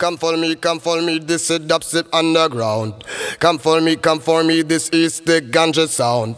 Come for me, come for me, this is dubstep underground. Come for me, come for me, this is the ganja sound.